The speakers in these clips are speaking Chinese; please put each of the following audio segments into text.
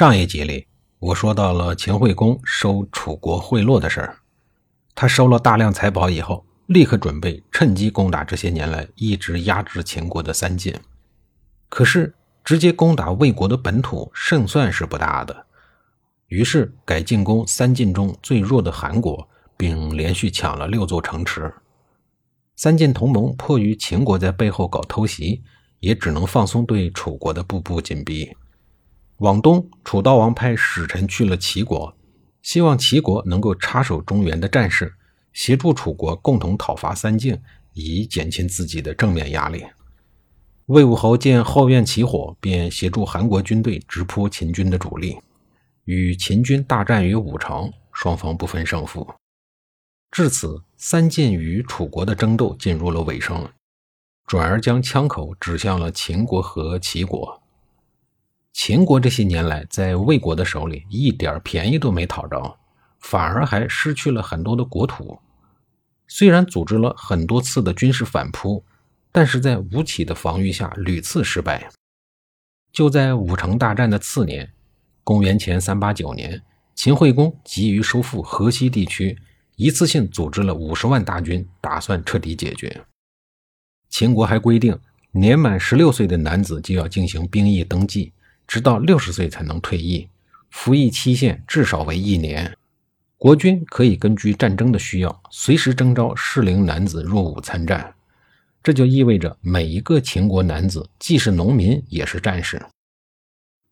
上一集里，我说到了秦惠公收楚国贿赂的事儿。他收了大量财宝以后，立刻准备趁机攻打这些年来一直压制秦国的三晋。可是，直接攻打魏国的本土，胜算是不大的。于是，改进攻三晋中最弱的韩国，并连续抢了六座城池。三晋同盟迫于秦国在背后搞偷袭，也只能放松对楚国的步步紧逼。往东，楚悼王派使臣去了齐国，希望齐国能够插手中原的战事，协助楚国共同讨伐三晋，以减轻自己的正面压力。魏武侯见后院起火，便协助韩国军队直扑秦军的主力，与秦军大战于武城，双方不分胜负。至此，三晋与楚国的争斗进入了尾声，转而将枪口指向了秦国和齐国。秦国这些年来在魏国的手里一点便宜都没讨着，反而还失去了很多的国土。虽然组织了很多次的军事反扑，但是在吴起的防御下屡次失败。就在武城大战的次年，公元前三八九年，秦惠公急于收复河西地区，一次性组织了五十万大军，打算彻底解决。秦国还规定，年满十六岁的男子就要进行兵役登记。直到六十岁才能退役，服役期限至少为一年。国军可以根据战争的需要，随时征召适龄男子入伍参战。这就意味着每一个秦国男子既是农民也是战士。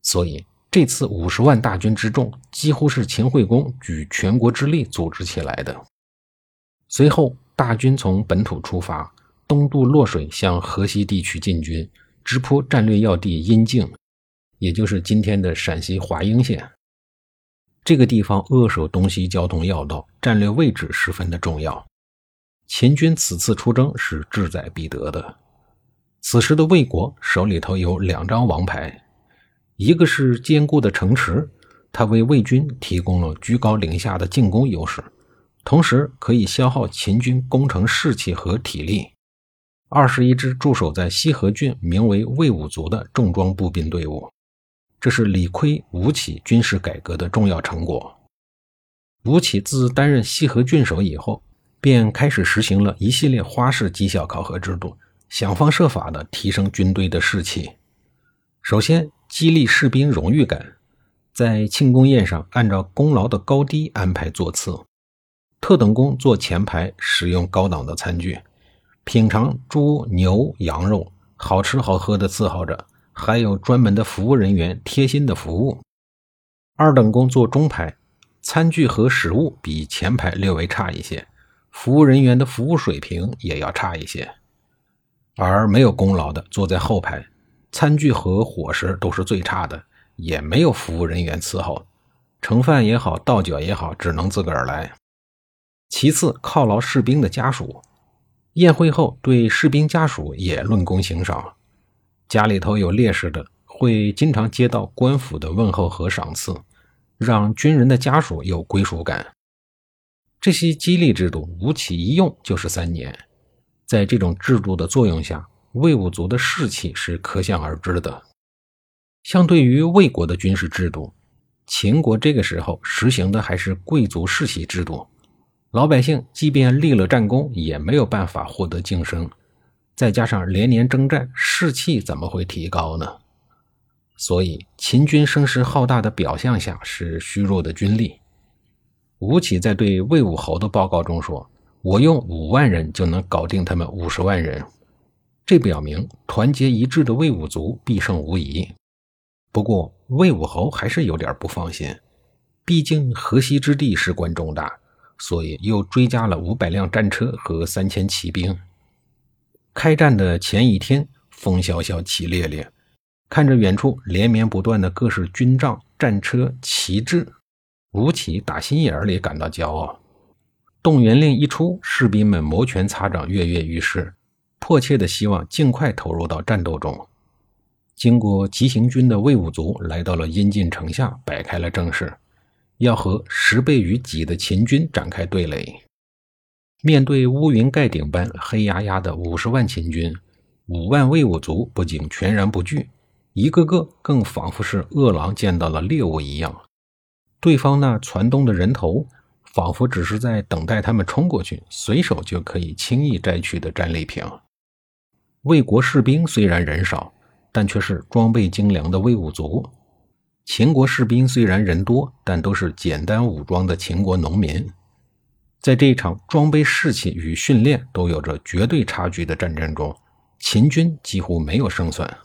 所以这次五十万大军之众，几乎是秦惠公举全国之力组织起来的。随后，大军从本土出发，东渡洛水，向河西地区进军，直扑战略要地阴境。也就是今天的陕西华阴县，这个地方扼守东西交通要道，战略位置十分的重要。秦军此次出征是志在必得的。此时的魏国手里头有两张王牌，一个是坚固的城池，它为魏军提供了居高临下的进攻优势，同时可以消耗秦军攻城士气和体力。二是一支驻守在西河郡、名为魏武卒的重装步兵队伍。这是李悝、吴起军事改革的重要成果。吴起自担任西河郡守以后，便开始实行了一系列花式绩效考核制度，想方设法的提升军队的士气。首先，激励士兵荣誉感，在庆功宴上按照功劳的高低安排座次，特等功坐前排，使用高档的餐具，品尝猪、牛、羊肉，好吃好喝的伺候着。还有专门的服务人员贴心的服务。二等功坐中排，餐具和食物比前排略微差一些，服务人员的服务水平也要差一些。而没有功劳的坐在后排，餐具和伙食都是最差的，也没有服务人员伺候，盛饭也好，倒酒也好，只能自个儿来。其次，犒劳士兵的家属，宴会后对士兵家属也论功行赏。家里头有烈士的，会经常接到官府的问候和赏赐，让军人的家属有归属感。这些激励制度，吴起一用就是三年。在这种制度的作用下，魏武卒的士气是可想而知的。相对于魏国的军事制度，秦国这个时候实行的还是贵族世袭制度，老百姓即便立了战功，也没有办法获得晋升。再加上连年征战，士气怎么会提高呢？所以秦军声势浩大的表象下是虚弱的军力。吴起在对魏武侯的报告中说：“我用五万人就能搞定他们五十万人。”这表明团结一致的魏武卒必胜无疑。不过魏武侯还是有点不放心，毕竟河西之地事关重大，所以又追加了五百辆战车和三千骑兵。开战的前一天，风萧萧，起烈烈。看着远处连绵不断的各式军帐、战车旗帜，吴起打心眼里感到骄傲。动员令一出，士兵们摩拳擦掌，跃跃欲试，迫切的希望尽快投入到战斗中。经过急行军的魏武卒来到了阴晋城下，摆开了阵势，要和十倍于己的秦军展开对垒。面对乌云盖顶般黑压压的五十万秦军，五万魏武卒不仅全然不惧，一个个更仿佛是饿狼见到了猎物一样。对方那攒动的人头，仿佛只是在等待他们冲过去，随手就可以轻易摘取的战利品。魏国士兵虽然人少，但却是装备精良的魏武卒。秦国士兵虽然人多，但都是简单武装的秦国农民。在这一场装备士气与训练都有着绝对差距的战争中，秦军几乎没有胜算。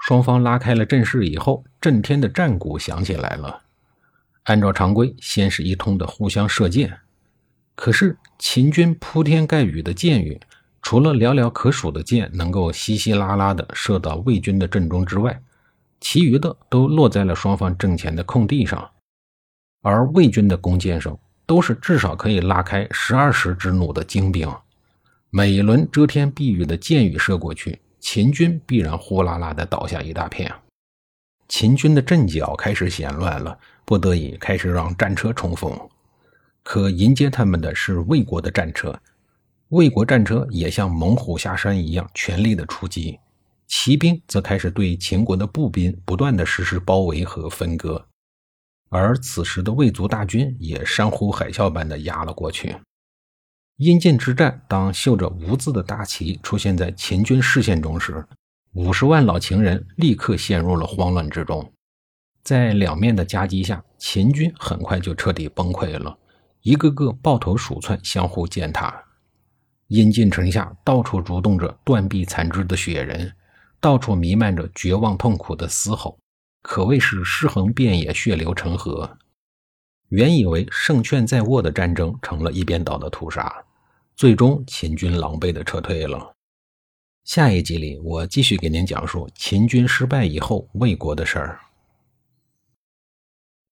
双方拉开了阵势以后，震天的战鼓响起来了。按照常规，先是一通的互相射箭。可是秦军铺天盖雨的箭雨，除了寥寥可数的箭能够稀稀拉拉的射到魏军的阵中之外，其余的都落在了双方阵前的空地上。而魏军的弓箭手。都是至少可以拉开十二十之弩的精兵，每一轮遮天蔽雨的箭雨射过去，秦军必然呼啦啦的倒下一大片。秦军的阵脚开始显乱了，不得已开始让战车冲锋。可迎接他们的是魏国的战车，魏国战车也像猛虎下山一样全力的出击，骑兵则开始对秦国的步兵不断的实施包围和分割。而此时的魏族大军也山呼海啸般的压了过去。阴晋之战，当绣着“无”字的大旗出现在秦军视线中时，五十万老秦人立刻陷入了慌乱之中。在两面的夹击下，秦军很快就彻底崩溃了，一个个抱头鼠窜，相互践踏。阴晋城下到处蠕动着断臂残肢的血人，到处弥漫着绝望痛苦的嘶吼。可谓是尸横遍野，血流成河。原以为胜券在握的战争，成了一边倒的屠杀。最终，秦军狼狈的撤退了。下一集里，我继续给您讲述秦军失败以后魏国的事儿。